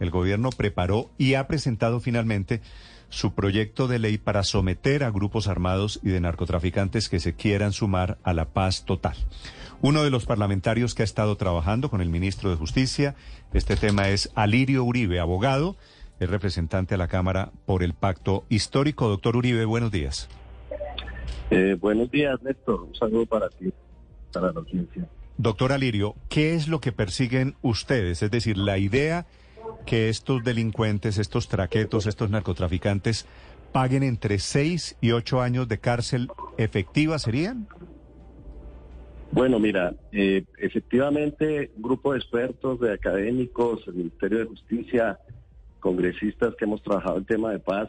el gobierno preparó y ha presentado finalmente su proyecto de ley para someter a grupos armados y de narcotraficantes que se quieran sumar a la paz total. Uno de los parlamentarios que ha estado trabajando con el ministro de Justicia, este tema es Alirio Uribe, abogado, es representante a la Cámara por el Pacto Histórico. Doctor Uribe, buenos días. Eh, buenos días, Néstor. Un saludo para ti, para la audiencia. Doctor Alirio, ¿qué es lo que persiguen ustedes? Es decir, la idea que estos delincuentes, estos traquetos, estos narcotraficantes paguen entre seis y ocho años de cárcel efectiva, ¿serían? Bueno, mira, eh, efectivamente, un grupo de expertos, de académicos, el Ministerio de Justicia, congresistas que hemos trabajado el tema de paz,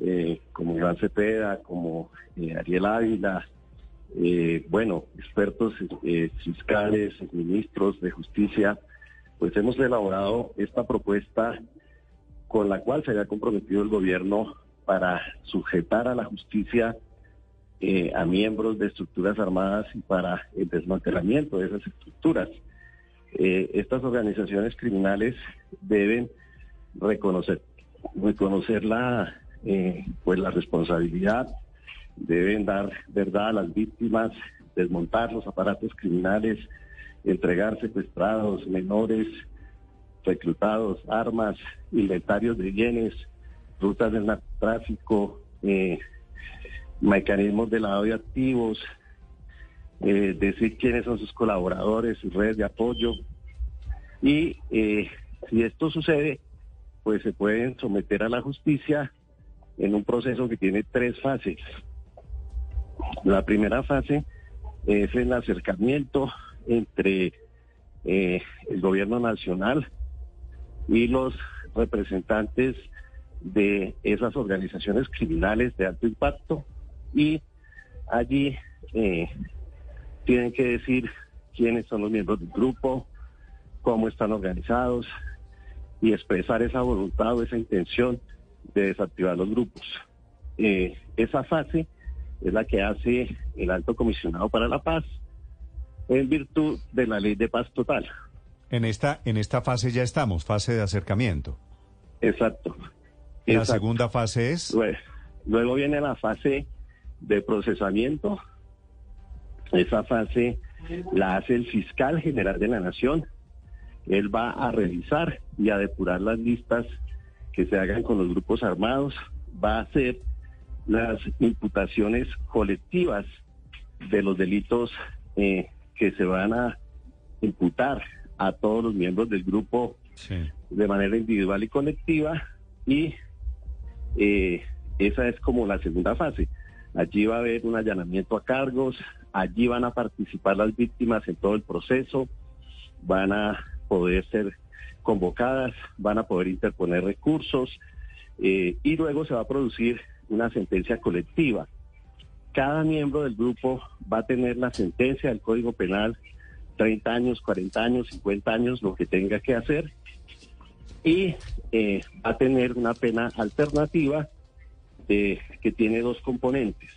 eh, como Iván Cepeda, como eh, Ariel Ávila, eh, bueno, expertos fiscales, ministros de justicia, pues hemos elaborado esta propuesta con la cual se había comprometido el gobierno para sujetar a la justicia eh, a miembros de estructuras armadas y para el desmantelamiento de esas estructuras. Eh, estas organizaciones criminales deben reconocer, reconocer la, eh, pues la responsabilidad, deben dar verdad a las víctimas, desmontar los aparatos criminales, entregar secuestrados, menores, reclutados, armas, inventarios de bienes, rutas del narcotráfico, eh, mecanismos de lavado de activos, eh, decir quiénes son sus colaboradores, sus redes de apoyo. Y eh, si esto sucede, pues se pueden someter a la justicia en un proceso que tiene tres fases. La primera fase es el acercamiento entre eh, el gobierno nacional y los representantes de esas organizaciones criminales de alto impacto y allí eh, tienen que decir quiénes son los miembros del grupo, cómo están organizados y expresar esa voluntad o esa intención de desactivar los grupos. Eh, esa fase es la que hace el alto comisionado para la paz en virtud de la ley de paz total. En esta, en esta fase ya estamos, fase de acercamiento. Exacto. La Exacto. segunda fase es... Luego, luego viene la fase de procesamiento. Esa fase la hace el fiscal general de la nación. Él va a revisar y a depurar las listas que se hagan con los grupos armados. Va a hacer las imputaciones colectivas de los delitos eh, que se van a imputar a todos los miembros del grupo Sí. de manera individual y colectiva y eh, esa es como la segunda fase. Allí va a haber un allanamiento a cargos, allí van a participar las víctimas en todo el proceso, van a poder ser convocadas, van a poder interponer recursos eh, y luego se va a producir una sentencia colectiva. Cada miembro del grupo va a tener la sentencia del Código Penal, 30 años, 40 años, 50 años, lo que tenga que hacer, y eh, va a tener una pena alternativa eh, que tiene dos componentes.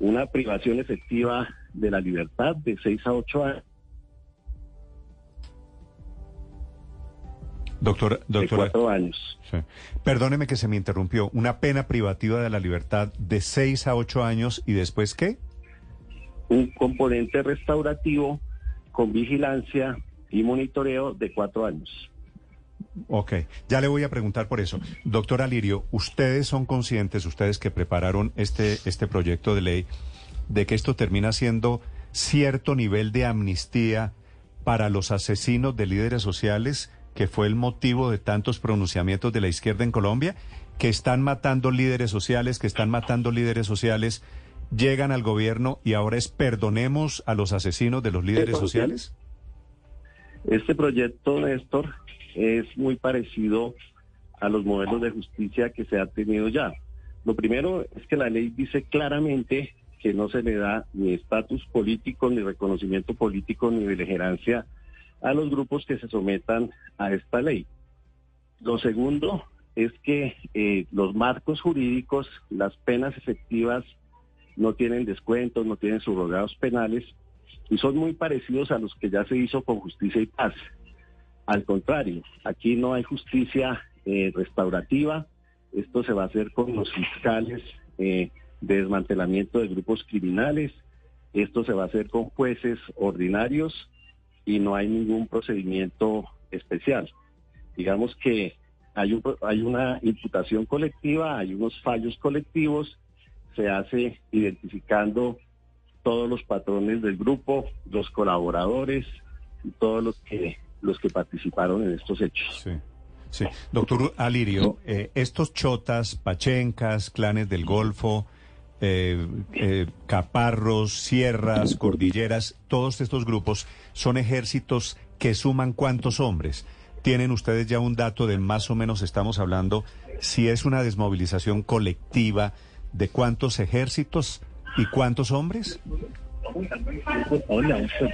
Una privación efectiva de la libertad de 6 a 8 años. Doctor, De doctora, cuatro años. sí. perdóneme que se me interrumpió. Una pena privativa de la libertad de seis a ocho años y después qué? Un componente restaurativo con vigilancia y monitoreo de cuatro años. Ok, ya le voy a preguntar por eso. Doctor Alirio, ustedes son conscientes, ustedes que prepararon este, este proyecto de ley, de que esto termina siendo cierto nivel de amnistía para los asesinos de líderes sociales, que fue el motivo de tantos pronunciamientos de la izquierda en Colombia, que están matando líderes sociales, que están matando líderes sociales, llegan al gobierno y ahora es perdonemos a los asesinos de los líderes sociales? Este proyecto, Néstor, es muy parecido a los modelos de justicia que se ha tenido ya. Lo primero es que la ley dice claramente que no se le da ni estatus político, ni reconocimiento político, ni beligerancia a los grupos que se sometan a esta ley. Lo segundo es que eh, los marcos jurídicos, las penas efectivas, no tienen descuentos, no tienen subrogados penales y son muy parecidos a los que ya se hizo con justicia y paz. Al contrario, aquí no hay justicia eh, restaurativa, esto se va a hacer con los fiscales eh, de desmantelamiento de grupos criminales, esto se va a hacer con jueces ordinarios y no hay ningún procedimiento especial. Digamos que hay, un, hay una imputación colectiva, hay unos fallos colectivos, se hace identificando todos los patrones del grupo, los colaboradores y todos los que los que participaron en estos hechos. Sí. Sí. Doctor Alirio, eh, estos chotas, pachencas, clanes del Golfo, eh, eh, caparros, sierras, cordilleras, todos estos grupos son ejércitos que suman cuántos hombres. ¿Tienen ustedes ya un dato de más o menos estamos hablando si es una desmovilización colectiva de cuántos ejércitos y cuántos hombres?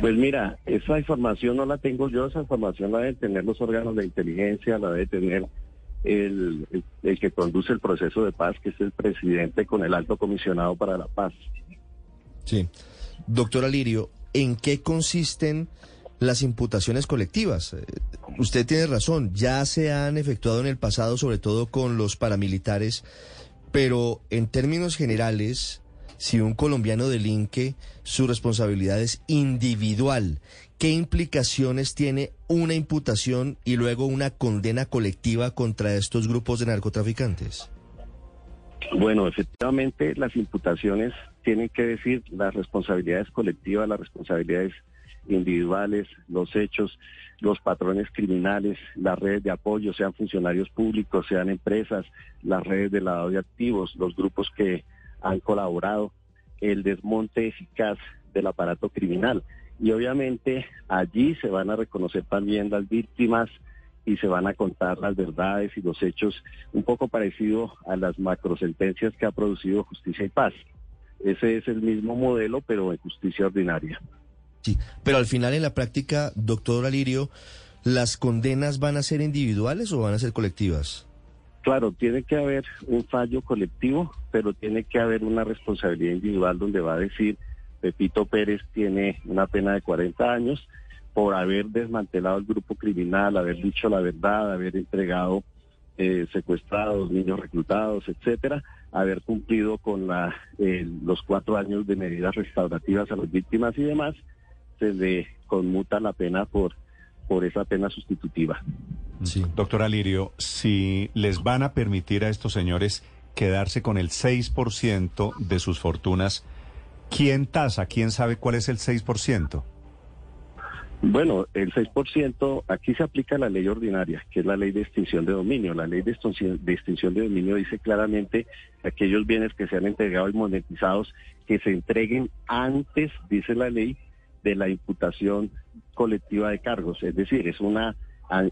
Pues mira, esa información no la tengo yo, esa información la deben tener los órganos de inteligencia, la debe tener el, que conduce el proceso de paz, que es el presidente con el alto comisionado para la paz. Sí. Doctor Alirio, ¿en qué consisten las imputaciones colectivas? Eh, usted tiene razón, ya se han efectuado en el pasado, sobre todo con los paramilitares, pero en términos generales, si un colombiano delinque, su responsabilidad es individual. ¿Qué implicaciones tiene una imputación y luego una condena colectiva contra estos grupos de narcotraficantes? Bueno, efectivamente las imputaciones tienen que decir las responsabilidades colectivas, las responsabilidades individuales, los hechos, los patrones criminales, las redes de apoyo, sean funcionarios públicos, sean empresas, las redes de lavado de activos, los grupos que han colaborado, el desmonte eficaz del aparato criminal. Y obviamente allí se van a reconocer también las víctimas y se van a contar las verdades y los hechos un poco parecido a las macrosentencias que ha producido Justicia y Paz. Ese es el mismo modelo, pero en justicia ordinaria. Sí, pero al final en la práctica, doctor Alirio, ¿las condenas van a ser individuales o van a ser colectivas? Claro, tiene que haber un fallo colectivo, pero tiene que haber una responsabilidad individual donde va a decir, Pepito Pérez tiene una pena de 40 años por haber desmantelado el grupo criminal, haber dicho la verdad, haber entregado eh, secuestrados, niños reclutados, etcétera, haber cumplido con la, eh, los cuatro años de medidas restaurativas a las víctimas y demás, se le conmuta la pena por, por esa pena sustitutiva. Sí. Doctor Alirio, si les van a permitir a estos señores quedarse con el 6% de sus fortunas, ¿quién tasa? ¿Quién sabe cuál es el 6%? Bueno, el 6%, aquí se aplica la ley ordinaria, que es la ley de extinción de dominio. La ley de extinción de, dominio dice claramente que aquellos bienes que se han entregado y monetizados, que se entreguen antes, dice la ley, de la imputación colectiva de cargos. Es decir, es una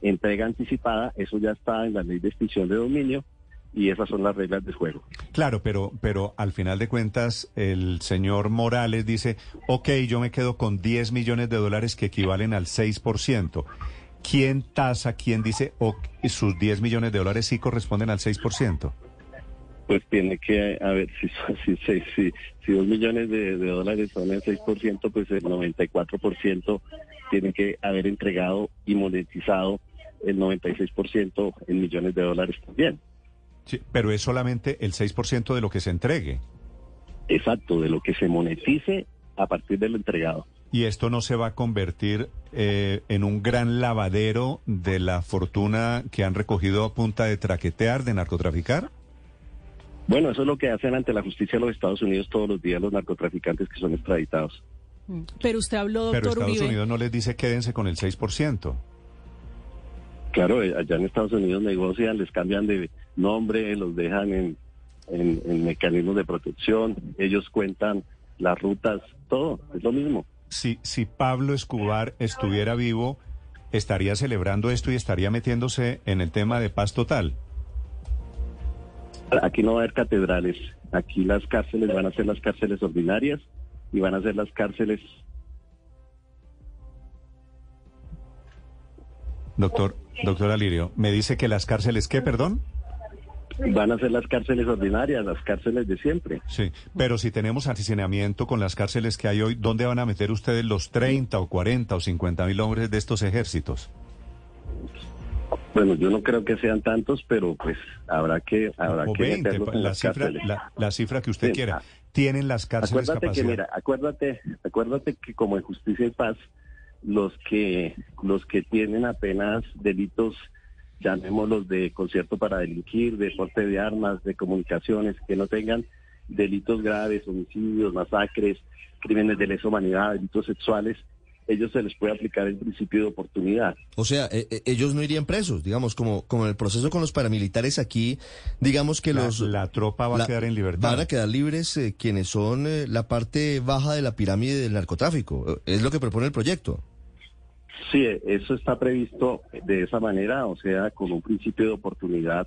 entrega anticipada, eso ya está en la ley de extinción de dominio y esas son las reglas del juego. Claro, pero, pero al final de cuentas el señor Morales dice, ok, yo me quedo con 10 millones de dólares que equivalen al 6%. ¿Quién tasa, quién dice, o sus 10 millones de dólares sí corresponden al 6%? Pues tiene que, a ver, si, si, si, si, si 2 millones de, de dólares son el 6%, pues el 94% tiene que haber entregado y monetizado el 96% en millones de dólares también. Sí, pero es solamente el 6% de lo que se entregue. Exacto, de lo que se monetice a partir de lo entregado. ¿Y esto no se va a convertir eh, en un gran lavadero de la fortuna que han recogido a punta de traquetear, de narcotraficar? Bueno, eso es lo que hacen ante la justicia de los Estados Unidos todos los días los narcotraficantes que son extraditados. Pero usted habló, doctor Pero Estados Uribe. Unidos no les dice quédense con el 6%. Claro, eh, allá en Estados Unidos negocian, les cambian de nombre, los dejan en, en, en mecanismos de protección, ellos cuentan las rutas, todo, es lo mismo. Si, si Pablo Escobar estuviera vivo, ¿estaría celebrando esto y estaría metiéndose en el tema de paz total? Aquí no va a haber catedrales, aquí las cárceles van a ser las cárceles ordinarias y van a ser las cárceles Doctor, doctor Alirio, me dice que las cárceles, ¿qué, perdón? van a ser las cárceles ordinarias, las cárceles de siempre. Sí, pero si tenemos hacinamiento con las cárceles que hay hoy, ¿dónde van a meter ustedes los 30 o 40 o 50 mil hombres de estos ejércitos? Bueno, yo no creo que sean tantos, pero pues habrá que habrá O que 20, meterlos en la las cifra, la, la cifra que usted Sí, quiera. ¿Tienen las cárceles Acuérdate que capacidad? mira, acuérdate, acuérdate que como en Justicia y Paz los que los que tienen apenas delitos llamémoslos de concierto para delinquir, de porte de armas, de comunicaciones, que no tengan delitos graves, homicidios, masacres, crímenes de lesa humanidad, delitos sexuales, ellos se les puede aplicar el principio de oportunidad. O sea, eh, eh, ellos no irían presos, digamos, como, como en el proceso con los paramilitares aquí, digamos que La- los... la tropa va a quedar en libertad. Van a quedar libres eh, quienes son eh, la parte baja de la pirámide del narcotráfico. Es lo que propone el proyecto. Sí, eso está previsto de esa manera, o sea, con un principio de oportunidad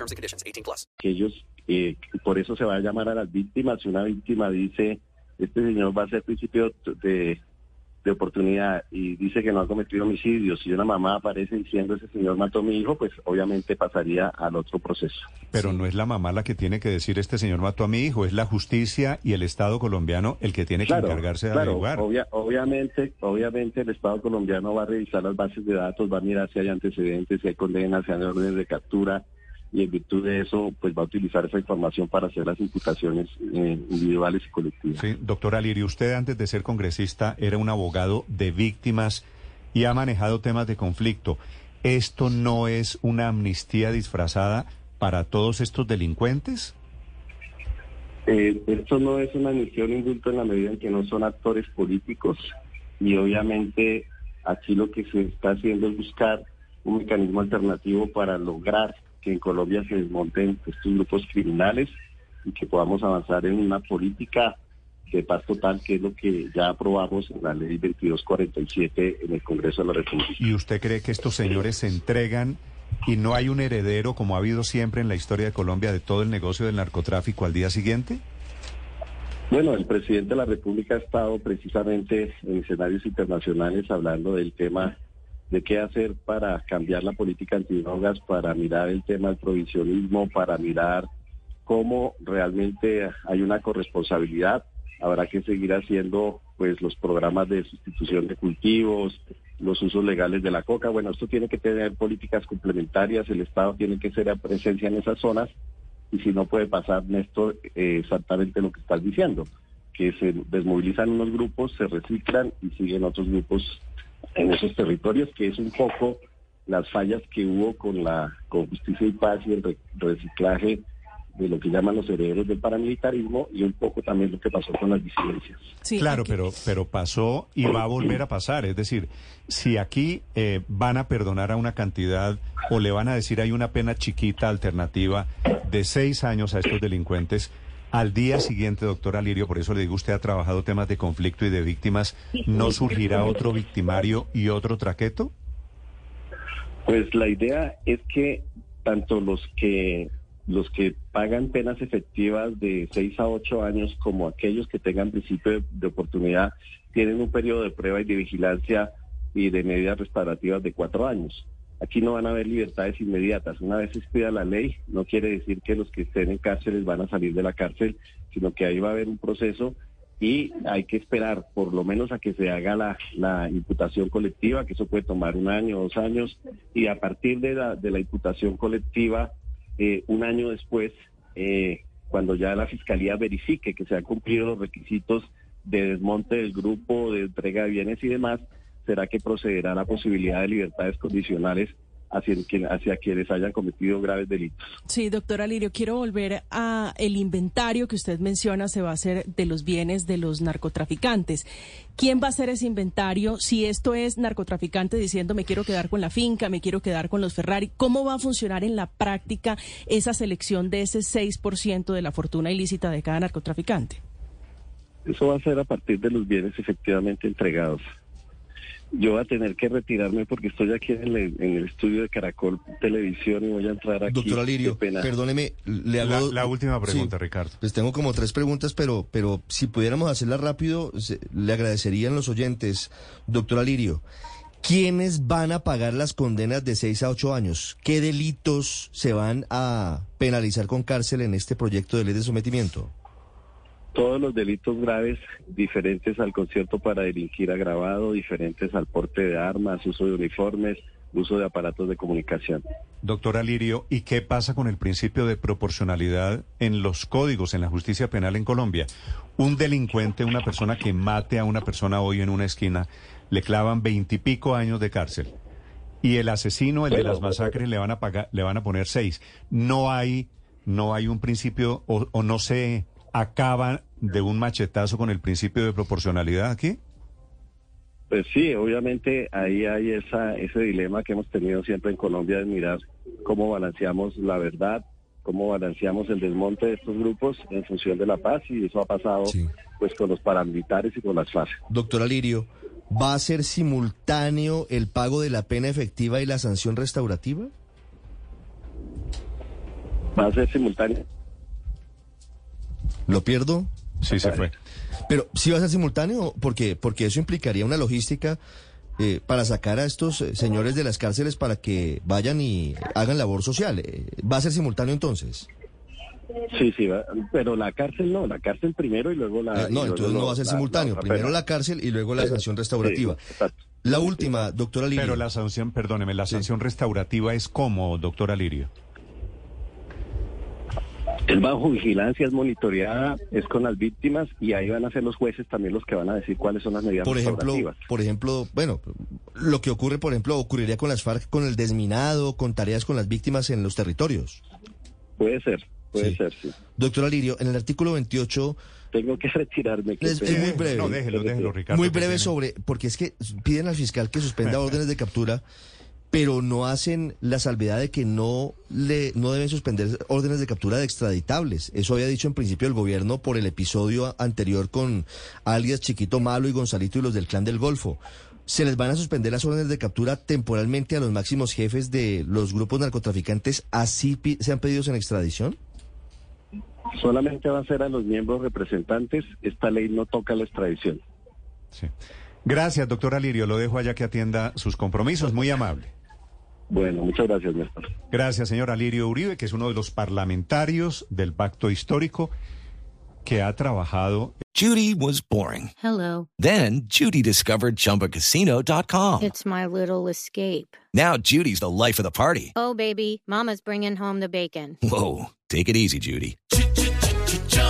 terms and conditions. 18 plus. que ellos, eh, por eso se va a llamar a las víctimas. Si una víctima dice, este señor va a ser principio de, de oportunidad y dice que no ha cometido homicidios, si una mamá aparece diciendo, ese señor mató a mi hijo, pues obviamente pasaría al otro proceso. Pero no es la mamá la que tiene que decir este señor mató a mi hijo, es la justicia y el Estado colombiano el que tiene que encargarse de claro, averiguar. obvia- obviamente, obviamente el Estado colombiano va a revisar las bases de datos, va a mirar si hay antecedentes, si hay condenas, si hay órdenes de captura y en virtud de eso, pues va a utilizar esa información para hacer las imputaciones eh, individuales y colectivas. Sí, doctor Alirio, usted antes de ser congresista era un abogado de víctimas y ha manejado temas de conflicto. ¿Esto no es una amnistía disfrazada para todos estos delincuentes? Eh, esto no es una misión indulto en la medida en que no son actores políticos y obviamente aquí lo que se está haciendo es buscar un mecanismo alternativo para lograr que en Colombia se desmonten estos grupos criminales y que podamos avanzar en una política de paz total, que es lo que ya aprobamos en la ley 2247 en el Congreso de la República. ¿Y usted cree que estos señores se entregan y no hay un heredero, como ha habido siempre en la historia de Colombia, de todo el negocio del narcotráfico al día siguiente? Bueno, el presidente de la República ha estado precisamente en escenarios internacionales hablando del tema de qué hacer para cambiar la política antidrogas, para mirar el tema del provisionismo, para mirar cómo realmente hay una corresponsabilidad. Habrá que seguir haciendo pues los programas de sustitución de cultivos, los usos legales de la coca. Bueno, esto tiene que tener políticas complementarias, el Estado tiene que ser a presencia en esas zonas y si no puede pasar, Néstor, eh, exactamente lo que estás diciendo, que se desmovilizan unos grupos, se reciclan y siguen otros grupos en esos territorios, que es un poco las fallas que hubo con la con justicia y paz y el re- reciclaje de lo que llaman los herederos del paramilitarismo y un poco también lo que pasó con las disidencias. Sí, claro, aquí- pero, pero pasó y va a volver a pasar. Es decir, si aquí eh, van a perdonar a una cantidad o le van a decir hay una pena chiquita alternativa de seis años a estos delincuentes, al día siguiente, doctor Alirio, por eso le digo, usted ha trabajado temas de conflicto y de víctimas, ¿no surgirá otro victimario y otro traqueto? Pues la idea es que tanto los que los que pagan penas efectivas de 6 a 8 años como aquellos que tengan principio de, oportunidad tienen un periodo de prueba y de vigilancia y de medidas restaurativas de cuatro años. Aquí no van a haber libertades inmediatas. Una vez se expida la ley, no quiere decir que los que estén en cárceles van a salir de la cárcel, sino que ahí va a haber un proceso y hay que esperar por lo menos a que se haga la, imputación colectiva, que eso puede tomar un año, dos años, y a partir de la, de la imputación colectiva, eh, un año después, eh, cuando ya la Fiscalía verifique que se han cumplido los requisitos de desmonte del grupo, de entrega de bienes y demás, será que procederá a la posibilidad de libertades condicionales hacia, quien- hacia quienes hayan cometido graves delitos. Sí, doctora Lirio, quiero volver a el inventario que usted menciona se va a hacer de los bienes de los narcotraficantes. ¿Quién va a hacer ese inventario? Si esto es narcotraficante diciendo me quiero quedar con la finca, me quiero quedar con los Ferrari, ¿cómo va a funcionar en la práctica esa selección de ese 6% de la fortuna ilícita de cada narcotraficante? Eso va a ser a partir de los bienes efectivamente entregados. Yo voy a tener que retirarme porque estoy aquí en el, en el estudio de Caracol Televisión y voy a entrar aquí. Doctora Lirio, Qué pena. perdóneme, le hago... La, la última pregunta, Sí. Ricardo. Pues tengo como tres preguntas, pero, pero si pudiéramos hacerla rápido, se- le agradecerían los oyentes. Doctora Lirio, ¿quiénes van a pagar las condenas de 6 a 8 años? ¿Qué delitos se van a penalizar con cárcel en este proyecto de ley de sometimiento? Todos los delitos graves diferentes al concierto para delinquir agravado, diferentes al porte de armas, uso de uniformes, uso de aparatos de comunicación. Doctora Lirio, ¿y qué pasa con el principio de proporcionalidad en los códigos, en la justicia penal en Colombia? Un delincuente, una persona que mate a una persona hoy en una esquina, le clavan veintipico años de cárcel. Y el asesino, el de las masacres, le van a pagar, le van a poner seis. No hay, no hay un principio, o, o no se acaba de un machetazo con el principio de proporcionalidad aquí. Pues sí, obviamente ahí hay esa, ese dilema que hemos tenido siempre en Colombia de mirar cómo balanceamos la verdad, cómo balanceamos el desmonte de estos grupos en función de la paz y eso ha pasado Sí. pues con los paramilitares y con las FARC. Doctora Lirio, ¿va a ser simultáneo el pago de la pena efectiva y la sanción restaurativa? Va a ser simultáneo. ¿Lo pierdo? Sí, se fue. Pero sí va a ser simultáneo, porque porque eso implicaría una logística eh, para sacar a estos eh, señores de las cárceles para que vayan y hagan labor social. Eh, ¿Va a ser simultáneo entonces? Sí, sí, va- pero la cárcel no, la cárcel primero y luego la... Eh, no, luego entonces no va a ser la- simultáneo. la- Primero pero- la cárcel y luego la sanción restaurativa. sí. La última, doctora Lirio. Pero la sanción, perdóneme, la sanción restaurativa es como, doctora Lirio. Es bajo vigilancia, es monitoreada, es con las víctimas y ahí van a ser los jueces también los que van a decir cuáles son las medidas por ejemplo, por ejemplo, bueno, lo que ocurre, por ejemplo, ocurriría con las FARC, con el desminado, con tareas con las víctimas en los territorios. Puede ser, puede Sí. ser, sí. Doctora Lirio, en el artículo 28 Tengo que retirarme. qué Es- es muy breve. No, déjelo, déjelo, Ricardo. Muy que breve sobre, porque es que piden al fiscal que suspenda órdenes de captura, pero no hacen la salvedad de que no le no deben suspender órdenes de captura de extraditables. Eso había dicho en principio el gobierno por el episodio anterior con alias Chiquito Malo y Gonzalito y los del Clan del Golfo. ¿Se les van a suspender las órdenes de captura temporalmente a los máximos jefes de los grupos narcotraficantes así pi- sean pedidos en extradición? Solamente va a ser a los miembros representantes. Esta ley no toca la extradición. Sí. Gracias, doctora Lirio. Lo dejo allá que atienda sus compromisos. Muy amable. Bueno, muchas gracias, Néstor. Gracias, señora Lirio Uribe, que es uno de los parlamentarios del pacto histórico que ha trabajado. Judy was boring. Hello. Then Judy discovered ChumbaCasino.com. It's my little escape. Now Judy's the life of the party. Oh, baby, Mama's bringing home the bacon. Whoa, take it easy, Judy.